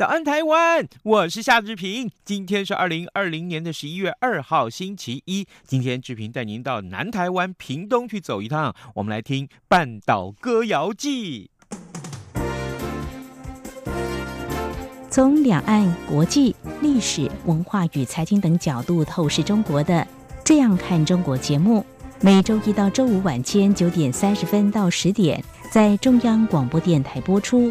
早安，台湾！我是夏志平。今天是二零二零年的十一月二号，星期一。今天志平带您到南台湾屏东去走一趟，我们来听《半岛歌谣记》。从两岸、国际、历史、文化与财经等角度透视中国的《这样看中国》节目，每周一到周五晚间九点三十分到十点在中央广播电台播出。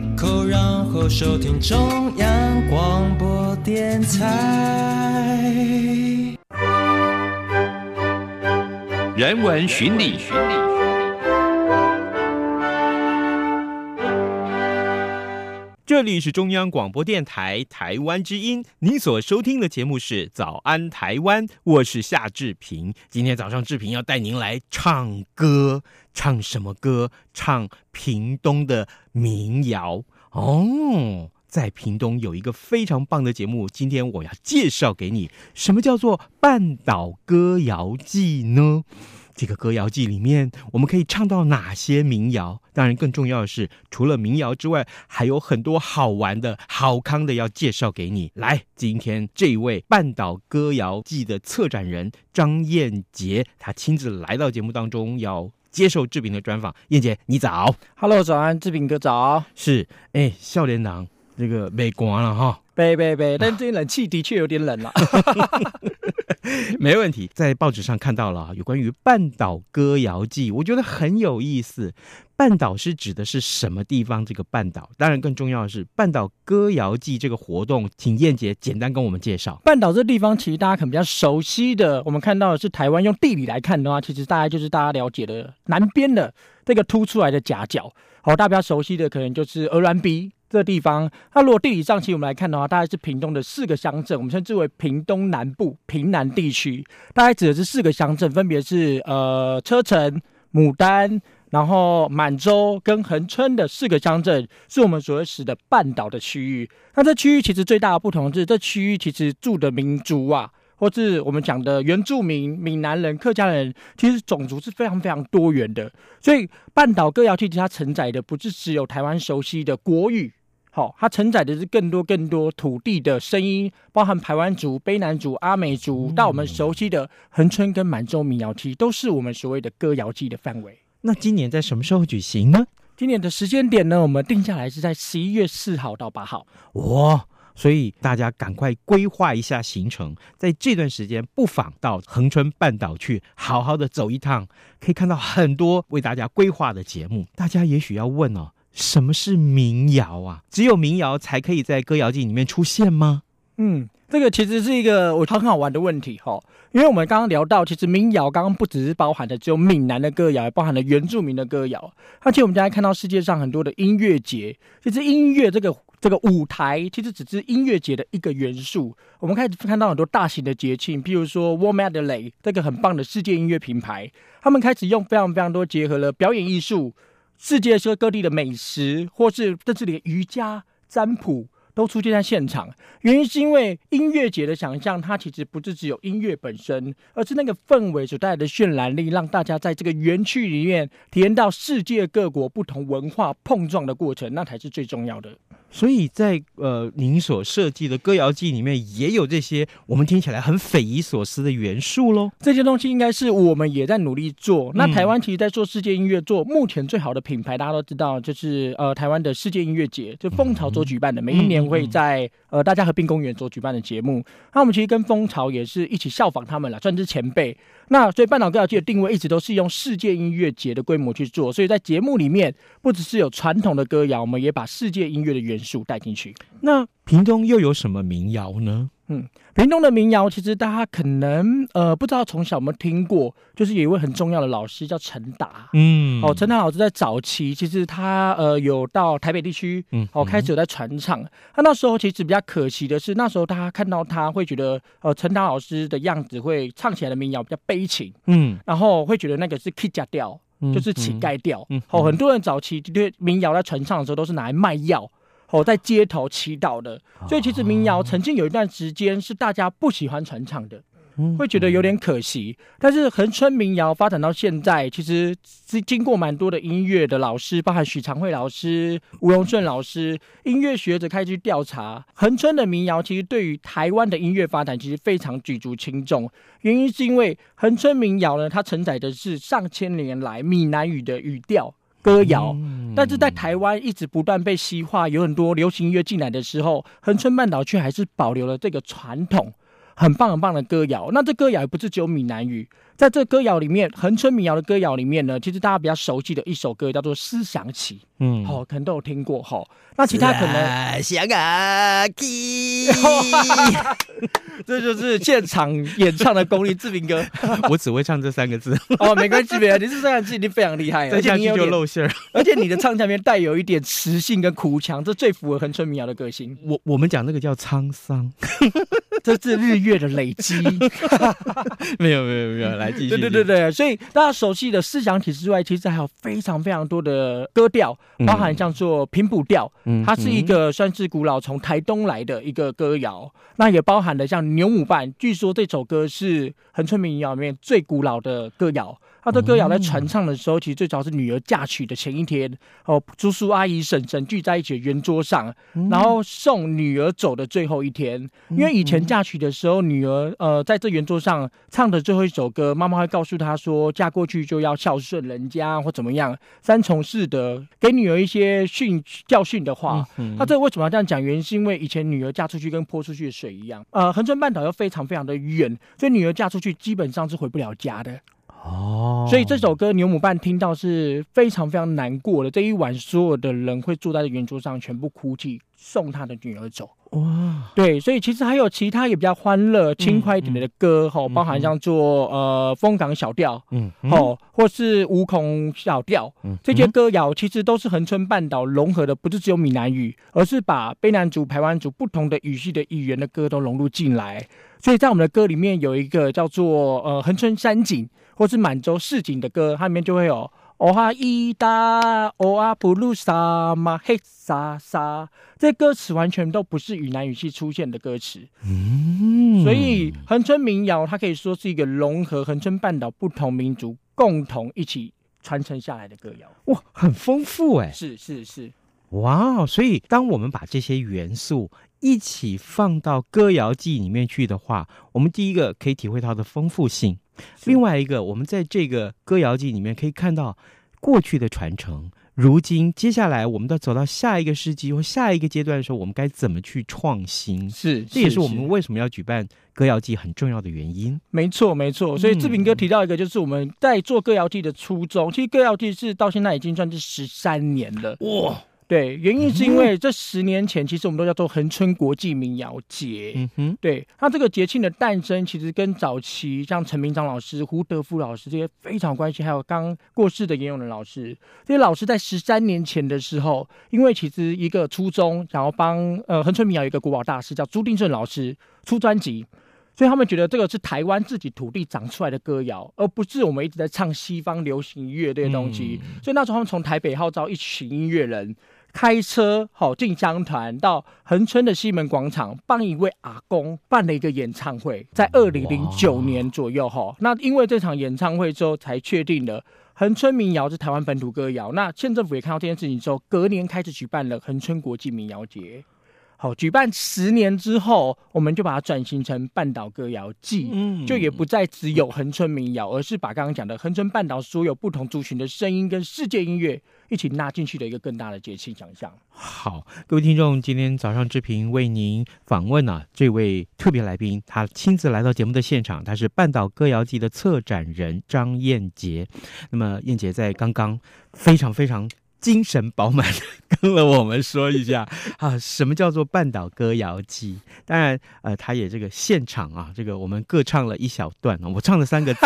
口，然后收听中央广播电台。人文巡礼。巡礼这里是中央广播电台台湾之音，您所收听的节目是《早安台湾》，我是夏志平。今天早上志平要带您来唱歌，唱什么歌？唱屏东的民谣哦。在屏东有一个非常棒的节目，今天我要介绍给你，什么叫做《半岛歌谣祭》呢？这个歌谣祭里面，我们可以唱到哪些民谣？当然，更重要的是，除了民谣之外，还有很多好玩的、好康的要介绍给你。来，今天这一位半岛歌谣祭的策展人张燕杰，他亲自来到节目当中，要接受志平的专访。燕姐，你早，Hello，早安，志平哥早。是，哎，笑脸郎，这个没关了哈。别别别！但最近冷气的确有点冷了。没问题，在报纸上看到了有关于半岛歌谣祭，我觉得很有意思。半岛是指的是什么地方？这个半岛，当然更重要的是半岛歌谣祭这个活动，请燕姐简单跟我们介绍。半岛这地方其实大家可能比较熟悉的，我们看到的是台湾用地理来看的话，其实大概就是大家了解的南边的这个凸出来的夹角。好，大家比较熟悉的可能就是鹅銮鼻。这地方，那如果地理上其实我们来看的话，大概是屏东的四个乡镇，我们称之为屏东南部、屏南地区，大概指的是四个乡镇，分别是呃车城、牡丹，然后满洲跟恒春的四个乡镇，是我们所谓的半岛的区域。那这区域其实最大的不同是，这区域其实住的民族啊，或是我们讲的原住民、闽南人、客家人，其实种族是非常非常多元的。所以半岛歌谣其实它承载的不是只有台湾熟悉的国语。好，它承载的是更多更多土地的声音，包含排湾族、卑南族、阿美族，到我们熟悉的恒春跟满洲民谣，祭都是我们所谓的歌谣祭的范围。那今年在什么时候举行呢？今年的时间点呢，我们定下来是在十一月四号到八号。哇，所以大家赶快规划一下行程，在这段时间不妨到恒春半岛去好好的走一趟，可以看到很多为大家规划的节目。大家也许要问哦。什么是民谣啊？只有民谣才可以在歌谣祭里面出现吗？嗯，这个其实是一个我很好玩的问题哈，因为我们刚刚聊到，其实民谣刚刚不只是包含的只有闽南的歌谣，也包含了原住民的歌谣。而且我们将来看到世界上很多的音乐节，其实音乐这个这个舞台，其实只是音乐节的一个元素。我们开始看到很多大型的节庆，譬如说 WOMADELEY 这个很棒的世界音乐品牌，他们开始用非常非常多结合了表演艺术、世界各地的美食，或是在这里瑜伽、占卜。都出现在现场，原因是因为音乐节的想象，它其实不是只有音乐本身，而是那个氛围所带来的渲染力，让大家在这个园区里面体验到世界各国不同文化碰撞的过程，那才是最重要的。所以在呃，您所设计的歌谣季里面，也有这些我们听起来很匪夷所思的元素喽。这些东西应该是我们也在努力做。那台湾其实，在做世界音乐，做目前最好的品牌，大家都知道，就是呃，台湾的世界音乐节，就蜂巢所举办的，每一年会在呃大家和并公园所举办的节目。那我们其实跟蜂巢也是一起效仿他们了，算是前辈。那所以半岛歌谣季的定位一直都是用世界音乐节的规模去做，所以在节目里面不只是有传统的歌谣，我们也把世界音乐的元素带进去。那屏东又有什么民谣呢？嗯，屏东的民谣其实大家可能呃不知道从小有没有听过，就是有一位很重要的老师叫陈达。嗯，哦，陈达老师在早期其实他呃有到台北地区，嗯，哦开始有在传唱。他那时候其实比较可惜的是，那时候大家看到他会觉得呃陈达老师的样子会唱起来的民谣比较悲情，嗯，然后会觉得那个是乞丐调，就是乞丐调。嗯，哦，很多人早期对民谣在传唱的时候都是拿来卖药。哦，在街头祈祷的，所以其实民谣曾经有一段时间是大家不喜欢传唱的，会觉得有点可惜。但是恒春民谣发展到现在，其实是经过蛮多的音乐的老师，包含许长惠老师、吴荣顺老师，音乐学者开始去调查恒春的民谣，其实对于台湾的音乐发展其实非常举足轻重。原因是因为恒春民谣呢，它承载的是上千年来闽南语的语调。歌谣，但是在台湾一直不断被西化，有很多流行音乐进来的时候，恒春半岛却还是保留了这个传统，很棒很棒的歌谣。那这歌谣也不是只有闽南语。在这歌谣里面，恒春民谣的歌谣里面呢，其实大家比较熟悉的一首歌叫做《思想起》，嗯，好、哦，可能都有听过哈、哦。那其他可能想啊，这就是现场演唱的功力，志明哥，我只会唱这三个字。哦，没关系，没关系，你是这样子已经非常厉害了，而且你就露馅儿，而且你的唱腔里面带有一点磁性跟哭腔，这最符合恒春民谣的个性。我我们讲那个叫沧桑，这是日月的累积。没有没有没有来。对对对对，所以大家熟悉的思想体之外，其实还有非常非常多的歌调，包含像做平埔调，嗯，它是一个算是古老从台东来的一个歌谣，嗯，那也包含了像牛母伴，据说这首歌是恒春民谣里面最古老的歌谣。他的歌谣在传唱的时候，其实最早是女儿嫁娶的前一天，哦，叔叔阿姨婶婶聚在一起的圆桌上，然后送女儿走的最后一天。因为以前嫁娶的时候，女儿呃在这圆桌上唱的最后一首歌，妈妈会告诉她说，嫁过去就要孝顺人家或怎么样，三从四德，给女儿一些训教训的话。那这为什么要这样讲？原因是因为以前女儿嫁出去跟泼出去的水一样，呃，恒春半岛又非常非常的远，所以女儿嫁出去基本上是回不了家的。哦，所以这首歌牛母伴听到是非常非常难过的。这一晚，所有的人会坐在圆桌上，全部哭泣，送他的女儿走。哇，对，所以其实还有其他也比较欢乐、轻快一点的歌，吼、嗯嗯，包含像做呃风港小调，嗯，吼、嗯，或是五孔小调，嗯，这些歌谣其实都是恒春半岛融合的，不是只有闽南语，而是把卑南族、排湾族不同的语系的语言的歌都融入进来。所以在我们的歌里面有一个叫做呃恒春山景。或是满洲市景的歌，它里面就会有哦哈伊达哦阿布鲁萨嘛嘿萨萨，这些歌词完全都不是闽南语系出现的歌词。嗯，所以恒春民谣它可以说是一个融合恒春半岛不同民族共同一起传承下来的歌谣。哇，很丰富哎！是是是，哇，所以当我们把这些元素一起放到歌谣季里面去的话，我们第一个可以体会它的丰富性。另外一个，我们在这个歌谣季里面可以看到过去的传承。如今，接下来我们到走到下一个世纪或下一个阶段的时候，我们该怎么去创新？是，这也是我们为什么要举办歌谣季很重要的原因。没错，没错。所以志平哥提到一个，就是我们在做歌谣季的初衷。其实歌谣季是到现在已经算是十三年了。哇！对，原因是因为这十年前，其实我们都叫做恒春国际民谣节。嗯哼，对，那这个节庆的诞生，其实跟早期像陈明章老师、胡德夫老师这些非常有关系，还有刚过世的严永仁老师，这些老师在十三年前的时候，因为其实一个初衷，想要帮呃恒春民谣一个国宝大师叫朱定顺老师出专辑。所以他们觉得这个是台湾自己土地长出来的歌谣，而不是我们一直在唱西方流行乐这些东西。嗯、所以那时候他们从台北号召一群音乐人开车好进香团到恒春的西门广场，帮一位阿公办了一个演唱会，在二零零九年左右哈。那因为这场演唱会之后，才确定了恒春民谣是台湾本土歌谣。那县政府也看到这件事情之后，隔年开始举办了恒春国际民谣节。好，举办十年之后，我们就把它转型成半岛歌谣季，嗯，就也不再只有恒春民谣，而是把刚刚讲的恒春半岛所有不同族群的声音跟世界音乐一起纳进去的一个更大的节庆想象。好，各位听众，今天早上志平为您访问啊，这位特别来宾，他亲自来到节目的现场，他是半岛歌谣季的策展人张燕杰。那么燕杰在刚刚非常非常。精神饱满的跟了我们说一下 啊，什么叫做半岛歌谣季？当然，呃，他也这个现场啊，这个我们各唱了一小段，我唱了三个字，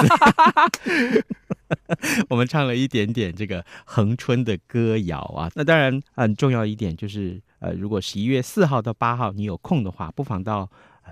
我们唱了一点点这个恒春的歌谣啊。那当然，很重要一点就是，呃，如果十一月四号到八号你有空的话，不妨到。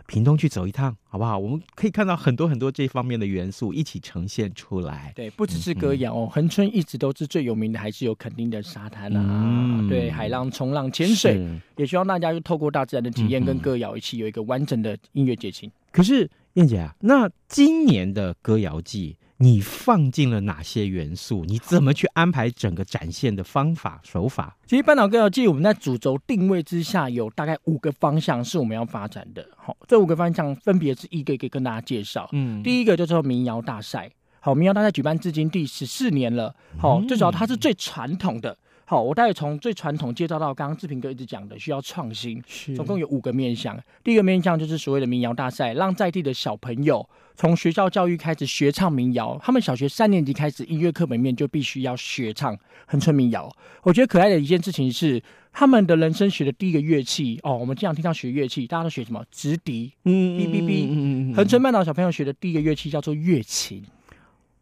屏东去走一趟，好不好？我们可以看到很多很多这方面的元素一起呈现出来。对，不只是歌谣哦，恒、嗯、春一直都是最有名的，还是有垦丁的沙滩啊。嗯、对，海浪、冲浪、潜水，也希望大家就透过大自然的体验跟歌谣一起有一个完整的音乐节庆。可是燕姐啊，那今年的歌谣季，你放进了哪些元素？你怎么去安排整个展现的方法手法？其实半岛歌谣季我们在主轴定位之下，有大概五个方向是我们要发展的。好，这五个方向分别是一个一个跟大家介绍。嗯，第一个叫做民谣大赛。好，民谣大赛举办至今第十四年了。好，最主要它是最传统的。好，我待会从最传统介绍到刚刚志平哥一直讲的需要创新，是总共有五个面向。第一个面向就是所谓的民谣大赛，让在地的小朋友从学校教育开始学唱民谣。他们小学三年级开始，音乐课本面就必须要学唱恒春民谣。我觉得可爱的一件事情是，他们的人生学的第一个乐器哦，我们经常听到学乐器，大家都学什么？直笛，嗯，哔哔哔。恒春半岛小朋友学的第一个乐器叫做月琴。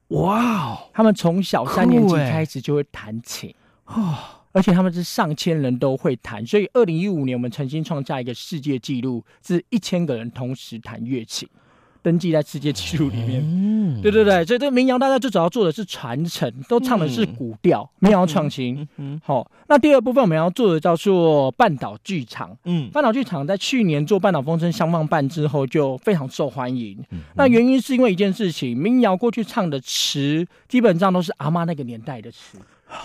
哇哦，他们从小三年级开始就会弹琴。哦，而且他们是上千人都会弹，所以二零一五年我们曾经创下一个世界纪录，是一千个人同时弹乐器。登记在世界纪录里面，嗯，对对对，所以这个民谣大家最主要做的是传承，都唱的是古调，民谣创新。嗯，好，那第二部分我们要做的叫做半岛剧场。嗯，半岛剧场在去年做半岛风声相放办之后就非常受欢迎。嗯，那原因是因为一件事情，民谣过去唱的词基本上都是阿妈那个年代的词。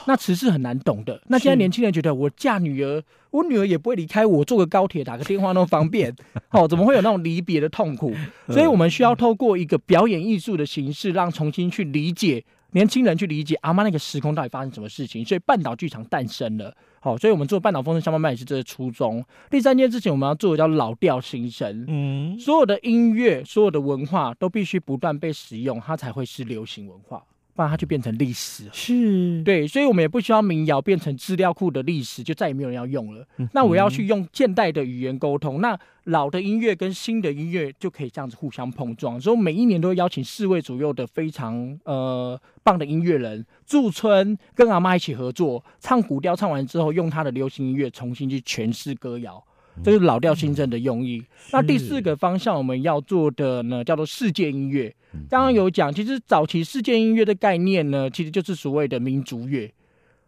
那词是很难懂的。那现在年轻人觉得，我嫁女儿，我女儿也不会离开我，坐个高铁打个电话那么方便。哦，怎么会有那种离别的痛苦？所以我们需要透过一个表演艺术的形式，让重新去理解年轻人去理解阿妈那个时空到底发生什么事情。所以半岛剧场诞生了。好，所以我们做半岛风声相伴伴也是这个初衷。第三件事情我们要做的叫老调新声。嗯，所有的音乐，所有的文化都必须不断被使用，它才会是流行文化。不然它就变成历史了，是对，所以我们也不需要民谣变成资料库的历史，就再也没有人要用了。嗯、那我要去用现代的语言沟通，那老的音乐跟新的音乐就可以这样子互相碰撞。所以每一年都会邀请四位左右的非常呃棒的音乐人驻村，跟阿嬷一起合作，唱古调，唱完之后用他的流行音乐重新去诠释歌谣。这是老调新政的用意。嗯、那第四个方向我们要做的呢，叫做世界音乐。刚刚有讲，其实早期世界音乐的概念呢，其实就是所谓的民族乐。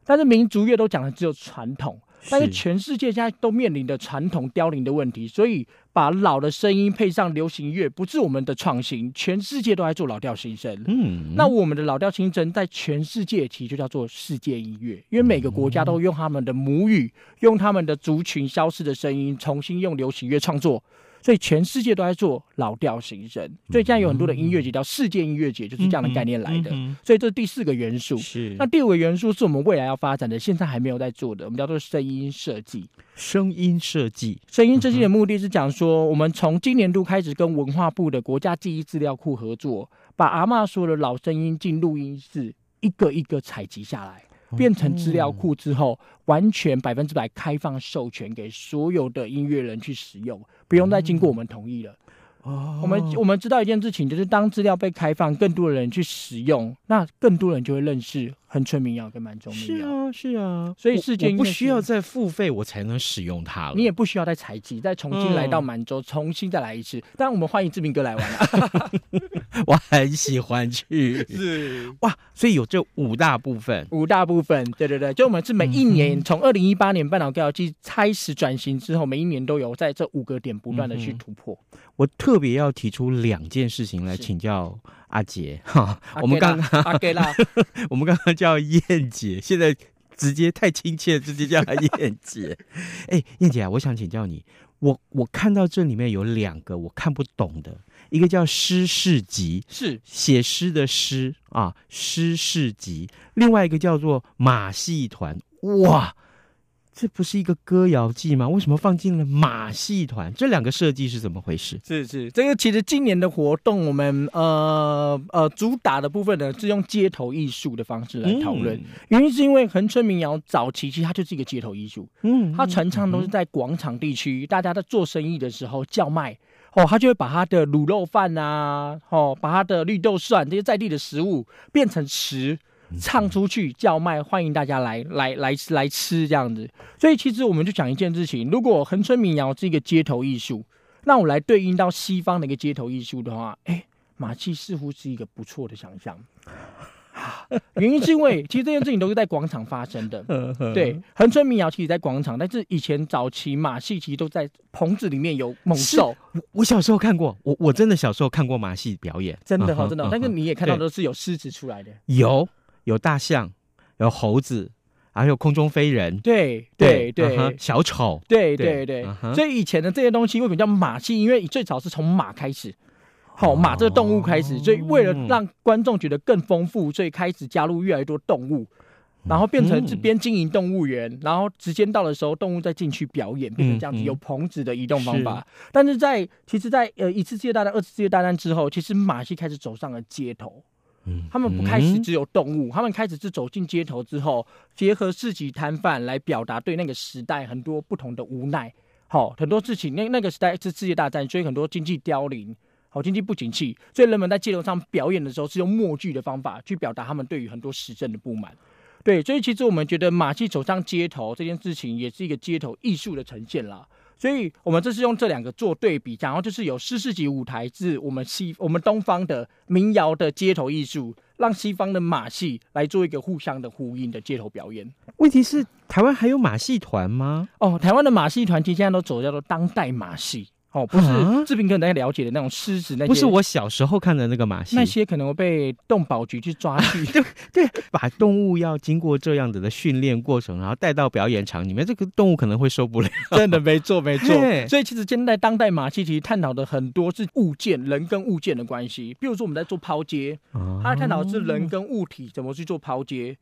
但是民族乐都讲的只有传统。但是全世界现在都面临的传统凋零的问题，所以把老的声音配上流行乐，不是我们的创新，全世界都在做老调新声。嗯，那我们的老调新声在全世界其实就叫做世界音乐，因为每个国家都用他们的母语，用他们的族群消失的声音，重新用流行乐创作。所以全世界都在做老调新声，所以现在有很多的音乐节叫世界音乐节，就是这样的概念来的。所以这是第四个元素。是。那第五个元素是我们未来要发展的，现在还没有在做的，我们叫做声音设计。声音设计，声音设计的目的是讲说，我们从今年度开始跟文化部的国家记忆资料库合作，把阿嬷说的老声音进录音室，一个一个采集下来。变成资料库之后，完全百分之百开放授权给所有的音乐人去使用，不用再经过我们同意了。哦，我们我们知道一件事情，就是当资料被开放，更多的人去使用，那更多人就会认识恒春民谣跟满洲民谣。是啊，是啊。所以世界不需要再付费，我才能使用它了。你也不需要再采集，再重新来到满洲，嗯、重新再来一次。当然，我们欢迎志明哥来玩了。我很喜欢去。是哇，所以有这五大部分。五大部分，对对对，就我们是每一年从二零一八年半岛歌谣祭开始转型之后，每一年都有在这五个点不断的去突破。嗯我特别要提出两件事情来请教阿杰哈，我们刚刚阿杰啦，我们刚刚叫燕姐，现在直接太亲切，直接叫她燕姐。哎，燕姐啊，我想请教你，我我看到这里面有两个我看不懂的，一个叫诗市集，是写诗的诗啊，诗市集，另外一个叫做马戏团，哇。这不是一个歌谣祭吗？为什么放进了马戏团？这两个设计是怎么回事？是是，这个其实今年的活动，我们呃呃主打的部分呢，是用街头艺术的方式来讨论。嗯、原因是因为恒春民谣早期其实它就是一个街头艺术，嗯，它传唱都是在广场地区，嗯、大家在做生意的时候叫卖哦，他就会把他的卤肉饭啊，哦，把他的绿豆蒜这些在地的食物变成词。唱出去叫卖，欢迎大家来来来来吃这样子。所以其实我们就讲一件事情：如果恒春民谣是一个街头艺术，那我来对应到西方的一个街头艺术的话，哎，马戏似乎是一个不错的想象。原因是因为其实这件事情都是在广场发生的。对，恒春民谣其实在广场，但是以前早期马戏其实都在棚子里面有猛兽。我我小时候看过，我我真的小时候看过马戏表演，真的哈，真的。但是你也看到都是有狮子出来的，有。有大象，有猴子，还有空中飞人，对对对，对，小丑，对对对。所以以前的这些东西为什么叫马戏？因为最早是从马开始，好、哦、马这个动物开始，所以为了让观众觉得更丰富，所以开始加入越来越多动物，然后变成这边经营动物园，然后时间到的时候，动物再进去表演，变成这样子有棚子的移动方法。是但是在其实在，在呃一次世界大战、二次世界大战之后，其实马戏开始走上了街头。他们不开始只有动物，他们开始是走进街头之后，结合市集摊贩来表达对那个时代很多不同的无奈。好，很多事情，那那个时代是世界大战，所以很多经济凋零，好，经济不景气，所以人们在街头上表演的时候是用默剧的方法去表达他们对于很多时政的不满。对，所以其实我们觉得马戏走上街头这件事情，也是一个街头艺术的呈现啦。所以，我们这是用这两个做对比，然后就是有诗市集舞台，是我们西我们东方的民谣的街头艺术，让西方的马戏来做一个互相的呼应的街头表演。问题是，台湾还有马戏团吗？哦，台湾的马戏团其实现在都走叫做当代马戏。哦，不是志平哥大家了解的那种狮子，那些不是我小时候看的那个马戏，那些可能会被动保局去抓去。对对，把动物要经过这样子的训练过程，然后带到表演场里面，这个动物可能会受不了。真的没错没错。所以其实现在当代马戏其实探讨的很多是物件，人跟物件的关系。比如说我们在做抛接，它探讨的是人跟物体怎么去做抛接。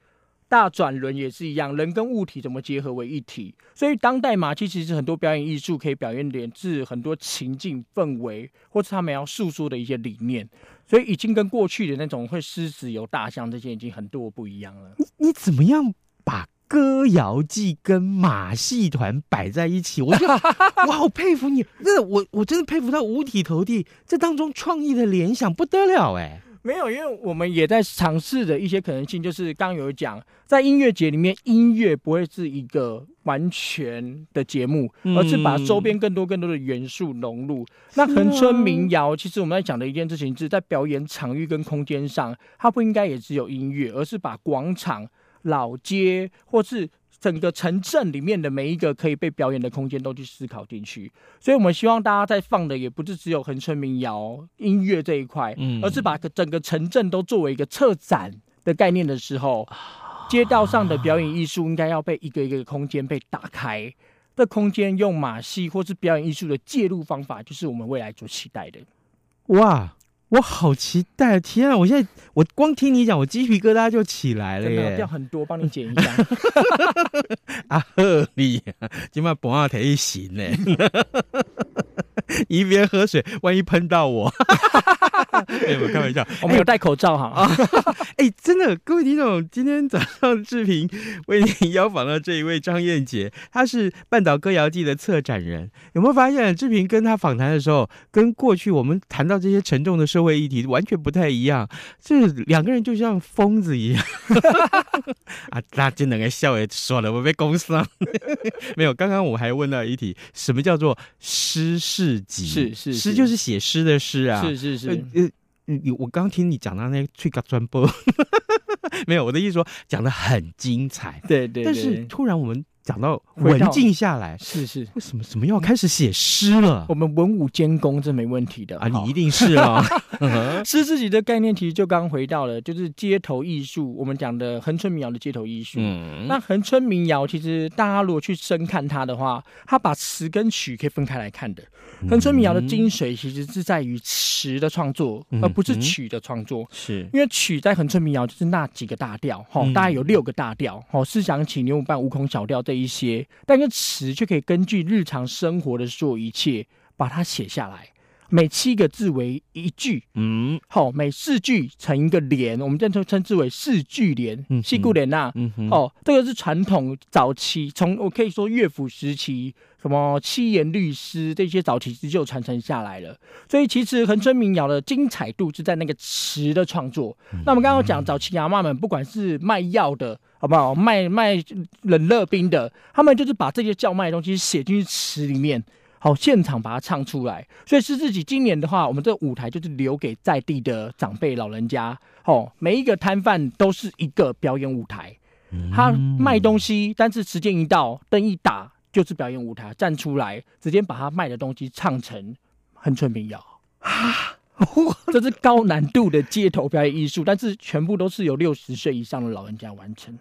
大转轮也是一样，人跟物体怎么结合为一体？所以当代马戏其实很多表演艺术可以表现点是很多情境氛围，或是他们要诉说的一些理念。所以已经跟过去的那种会狮子有大象这些已经很多不一样了。你你怎么样把歌谣祭跟马戏团摆在一起？我就我好佩服你，那我我真的佩服到五体投地，这当中创意的联想不得了哎。没有，因为我们也在尝试的一些可能性，就是刚刚有讲，在音乐节里面，音乐不会是一个完全的节目，而是把周边更多更多的元素融入。那恒春民谣，其实我们在讲的一件事情，是在表演场域跟空间上，它不应该也只有音乐，而是把广场、老街或是。整个城镇里面的每一个可以被表演的空间都去思考进去，所以我们希望大家在放的也不是只有恒春民谣音乐这一块，嗯，而是把整个城镇都作为一个策展的概念的时候，街道上的表演艺术应该要被一个一个空间被打开，这空间用马戏或是表演艺术的介入方法，就是我们未来所期待的。哇！我好期待！天啊，我现在我光听你讲，我鸡皮疙瘩就起来了耶！掉很多，帮你剪一下。啊呵，你今晚不要提醒呢，一边喝水，万一喷到我。开玩笑，我们有戴口罩哈。啊，哎，真的，各位听众，今天早上志平为您邀访到这一位张燕杰，他是半岛歌谣季的策展人。有没有发现，志平跟他访谈的时候，跟过去我们谈到这些沉重的社会议题完全不太一样，这两个人就像疯子一样。啊，大家能个笑也说了，我被攻上。没有，刚刚我还问到一题，什么叫做诗事集？是是，是，诗就是写诗的诗啊。是是是。呃呃，我刚听你讲到那个吹嘎专播，没有，我的意思说讲的很精彩。对，对对。但是突然我们。讲到文静下来，是是，为什么什么要开始写诗了？我们文武兼攻，这没问题的啊！你一定是 啊。诗自己的概念其实就刚回到了，就是街头艺术。我们讲的恒春民谣的街头艺术。嗯，那恒春民谣其实大家如果去深看它的话，它把词跟曲可以分开来看的。恒春民谣的精髓其实是在于词的创作，而不是曲的创作。是因为曲在恒春民谣就是那几个大调，哈，大概有六个大调，哈，是想起、牛五伴、五孔小调这。一些，但是词却可以根据日常生活的所有一切把它写下来，每七个字为一句，嗯，好，每四句成一个联，我们这称称之为四句联，四句联呐，嗯哼，哦，这个是传统早期，从我可以说乐府时期，什么七言律诗这些早期就传承下来了，所以其实恒春民谣的精彩度是在那个词的创作。嗯、那我们刚刚讲早期阿妈们，不管是卖药的。好不好？卖卖冷热冰的，他们就是把这些叫卖的东西写进去词里面，好，现场把它唱出来。所以是自己今年的话，我们这个舞台就是留给在地的长辈老人家，哦，每一个摊贩都是一个表演舞台。他卖东西，但是时间一到，灯一打，就是表演舞台，站出来，直接把他卖的东西唱成恒春民谣啊。这是高难度的街头表演艺术，但是全部都是由六十岁以上的老人家完成。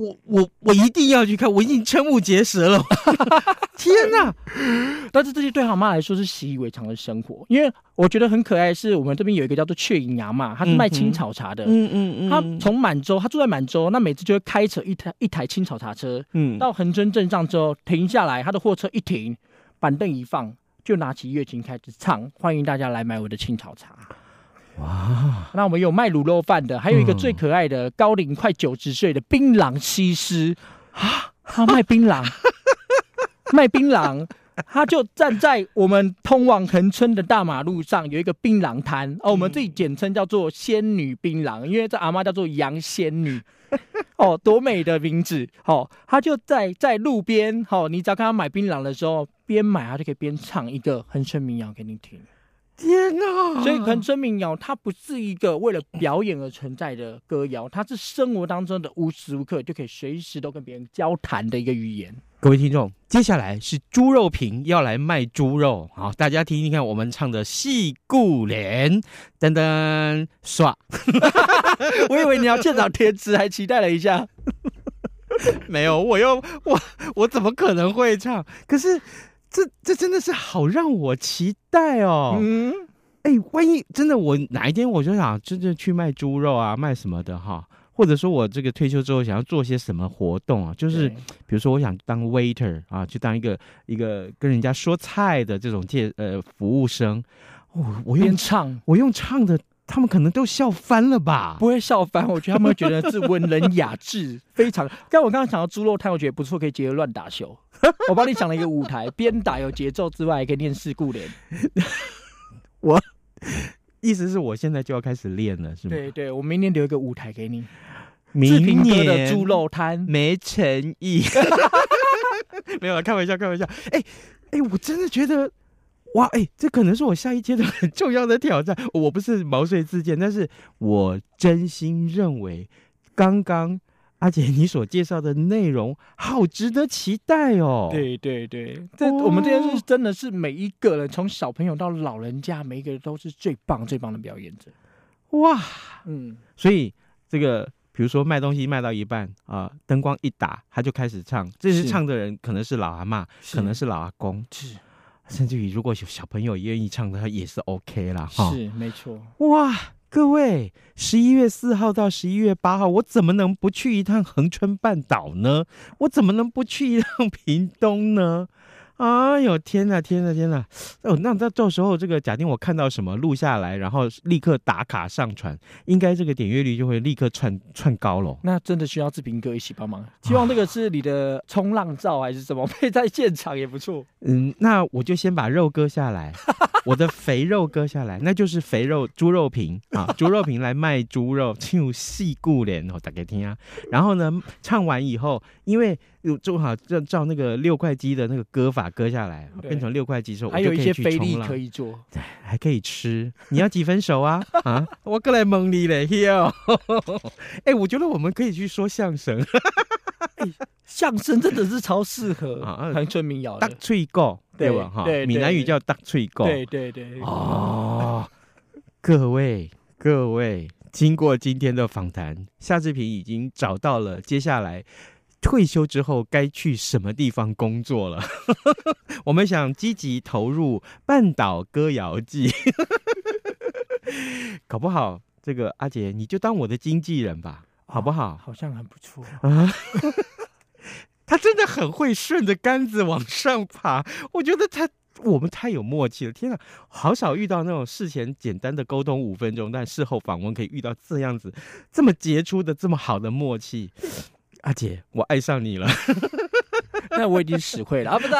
我我我一定要去看，我已经瞠目结舌了。天哪！但是这些对他妈来说是习以为常的生活，因为我觉得很可爱。是我们这边有一个叫做雀影牙嘛，他是卖青草茶的。嗯嗯嗯，他从满洲，他住在满洲，那每次就会开车一台一台青草茶车，嗯，到恒春镇上之后停下来，他的货车一停，板凳一放。就拿起乐琴开始唱，欢迎大家来买我的青草茶。哇！那我们有卖卤肉饭的，还有一个最可爱的、嗯、高龄快九十岁的槟榔西施啊！他卖槟榔，卖槟榔，他就站在我们通往恒春的大马路上，有一个槟榔摊哦，我们自己简称叫做仙女槟榔，因为这阿妈叫做杨仙女。哦，多美的名字！哦，他就在在路边，哦，你只要看他买槟榔的时候，边买他就可以边唱一个恒春民谣给你听。天哪！所以恒春民谣它不是一个为了表演而存在的歌谣，它是生活当中的无时无刻就可以随时都跟别人交谈的一个语言。各位听众，接下来是猪肉瓶要来卖猪肉，好，大家听听看我们唱的《戏故联》，噔噔刷。我以为你要现场填词，还期待了一下。没有，我又我我怎么可能会唱？可是这这真的是好让我期待哦。嗯，哎，万一真的我哪一天我就想真正去卖猪肉啊，卖什么的哈。或者说我这个退休之后想要做些什么活动啊？就是比如说我想当 waiter 啊，去当一个一个跟人家说菜的这种介呃服务生。我，我用唱，我用唱的，他们可能都笑翻了吧？不会笑翻，我觉得他们会觉得是文人雅致，非常。刚 我刚刚想到猪肉摊，我觉得不错，可以结合乱打秀。我帮你想了一个舞台，边打有节奏之外，还可以念四故联。我意思是我现在就要开始练了，是吗？对对，我明年留一个舞台给你。明年的猪肉摊没诚意，没有了，开玩笑，开玩笑。哎、欸、哎、欸，我真的觉得，哇，哎、欸，这可能是我下一阶段很重要的挑战。我不是毛遂自荐，但是我真心认为，刚刚阿姐你所介绍的内容好值得期待哦。对对对，这、哦、我们这件事真的是每一个人，从小朋友到老人家，每一个人都是最棒最棒的表演者。哇，嗯，所以这个。比如说卖东西卖到一半啊，灯、呃、光一打，他就开始唱。这些唱的人可能是老阿妈，可能是老阿公，是，甚至于如果有小朋友愿意唱的，他也是 OK 啦。哈。是，没错。哇，各位，十一月四号到十一月八号，我怎么能不去一趟恒春半岛呢？我怎么能不去一趟屏东呢？哎呦天哪，天哪，天哪！哦，那那到时候这个假定我看到什么录下来，然后立刻打卡上传，应该这个点阅率就会立刻窜窜高了。那真的需要志平哥一起帮忙。希望这个是你的冲浪照还是什么？配在现场也不错。嗯，那我就先把肉割下来，我的肥肉割下来，那就是肥肉猪肉瓶啊，猪肉瓶来卖猪肉，就细顾脸哦，大家听啊。然后呢，唱完以后，因为。又正好照照那个六块肌的那个割法割下来，变成六块肌之后，还有一些菲力可以做，对，还可以吃。你要几分熟啊？啊，我过来蒙你嘞，哟！哎，我觉得我们可以去说相声，欸、相声真的是超适合啊，恒春民谣的。大脆狗，对吧？哈，闽南语叫大脆狗。对对对。哦，各位各位，经过今天的访谈，夏志平已经找到了接下来。退休之后该去什么地方工作了？我们想积极投入半岛歌谣祭，搞不好这个阿杰你就当我的经纪人吧，好不好？好像很不错啊！他真的很会顺着杆子往上爬，我觉得他我们太有默契了。天哪，好少遇到那种事前简单的沟通五分钟，但事后访问可以遇到这样子这么杰出的这么好的默契。阿姐，我爱上你了。那我已经死会了啊！不是，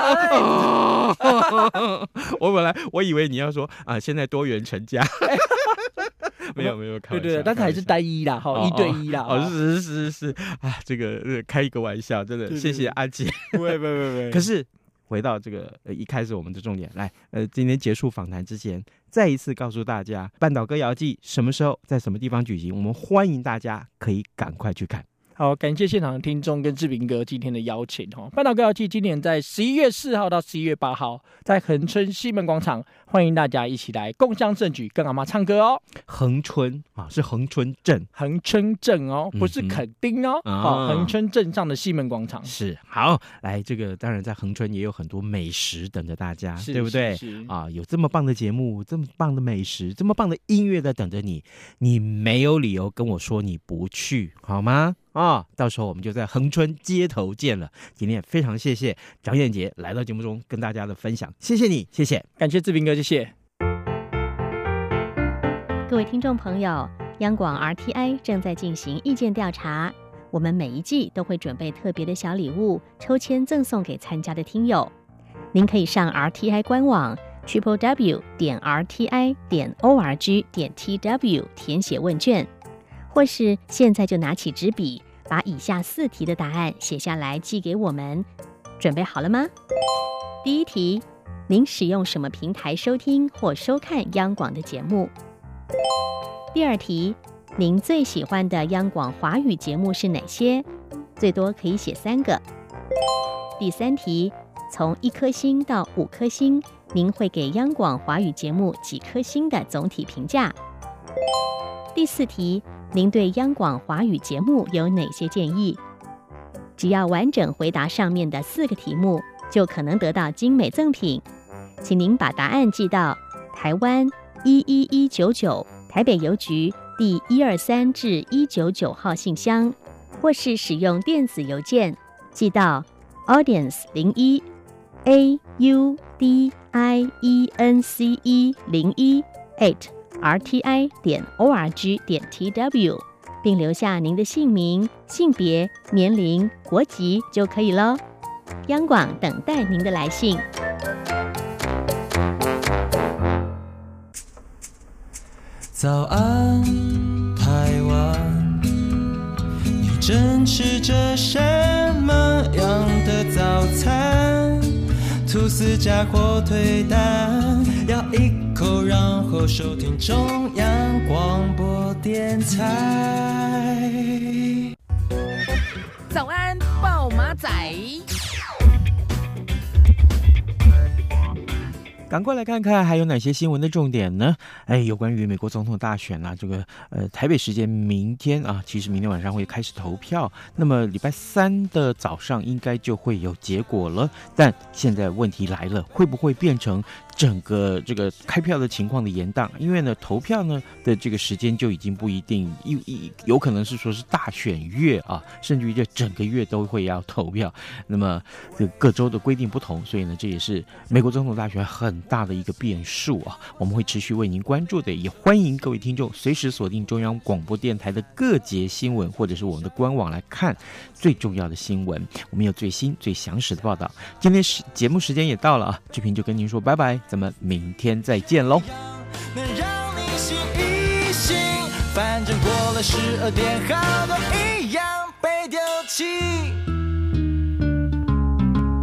我本来我以为你要说啊，现在多元成家，没 有没有，对对对，但是还是单一啦，哈，一对一啦。哦，是是是是啊，这个开一个玩笑，真的谢谢阿姐。不会不会不会。可是回到这个呃一开始我们的重点来，呃，今天结束访谈之前，再一次告诉大家，半岛歌谣祭什么时候在什么地方举行，我们欢迎大家可以赶快去看。好，感谢现场的听众跟志平哥今天的邀请哦。半岛歌谣季今年在十一月四号到十一月八号，在恒春西门广场，欢迎大家一起来共襄盛举，跟阿妈唱歌哦。恒春啊，是恒春镇，恒春镇哦，不是垦丁哦。好、嗯，恒春镇上的西门广场是好。来，这个当然在恒春也有很多美食等着大家，对不对？啊，有这么棒的节目，这么棒的美食，这么棒的音乐在等着你，你没有理由跟我说你不去，好吗？啊、哦，到时候我们就在恒春街头见了。今天也非常谢谢张燕杰来到节目中跟大家的分享，谢谢你，谢谢，感谢志平哥，谢谢。各位听众朋友，央广 RTI 正在进行意见调查，我们每一季都会准备特别的小礼物，抽签赠送给参加的听友。您可以上 RTI 官网 triple w 点 rti 点 org 点 tw 填写问卷。或是现在就拿起纸笔，把以下四题的答案写下来寄给我们。准备好了吗？第一题，您使用什么平台收听或收看央广的节目？第二题，您最喜欢的央广华语节目是哪些？最多可以写三个。第三题，从一颗星到五颗星，您会给央广华语节目几颗星的总体评价？第四题。您对央广华语节目有哪些建议？只要完整回答上面的四个题目，就可能得到精美赠品。请您把答案寄到台湾一一一九九台北邮局第一二三至一九九号信箱，或是使用电子邮件寄到 audience 零一 a u d i e n c e 零一 eight。R t i 点 o r g 点 t w，并留下您的姓名、性别、年龄、国籍就可以喽。央广等待您的来信。早安，台湾，你正吃着什么样的早餐？吐司加火腿蛋，要一口，然后收听中央广播电台。早安，暴马仔。赶快来看看还有哪些新闻的重点呢？哎，有关于美国总统大选啊，这个呃，台北时间明天啊，其实明天晚上会开始投票，那么礼拜三的早上应该就会有结果了。但现在问题来了，会不会变成整个这个开票的情况的延宕，因为呢，投票呢的这个时间就已经不一定，一一有可能是说是大选月啊，甚至于这整个月都会要投票。那么这各州的规定不同，所以呢，这也是美国总统大选很大的一个变数啊。我们会持续为您关注的，也欢迎各位听众随时锁定中央广播电台的各节新闻，或者是我们的官网来看最重要的新闻。我们有最新最详实的报道。今天时节目时间也到了啊，志平就跟您说拜拜，咱们明天再见喽。能让你醒一醒，反正过了十二点，好多一样被丢弃。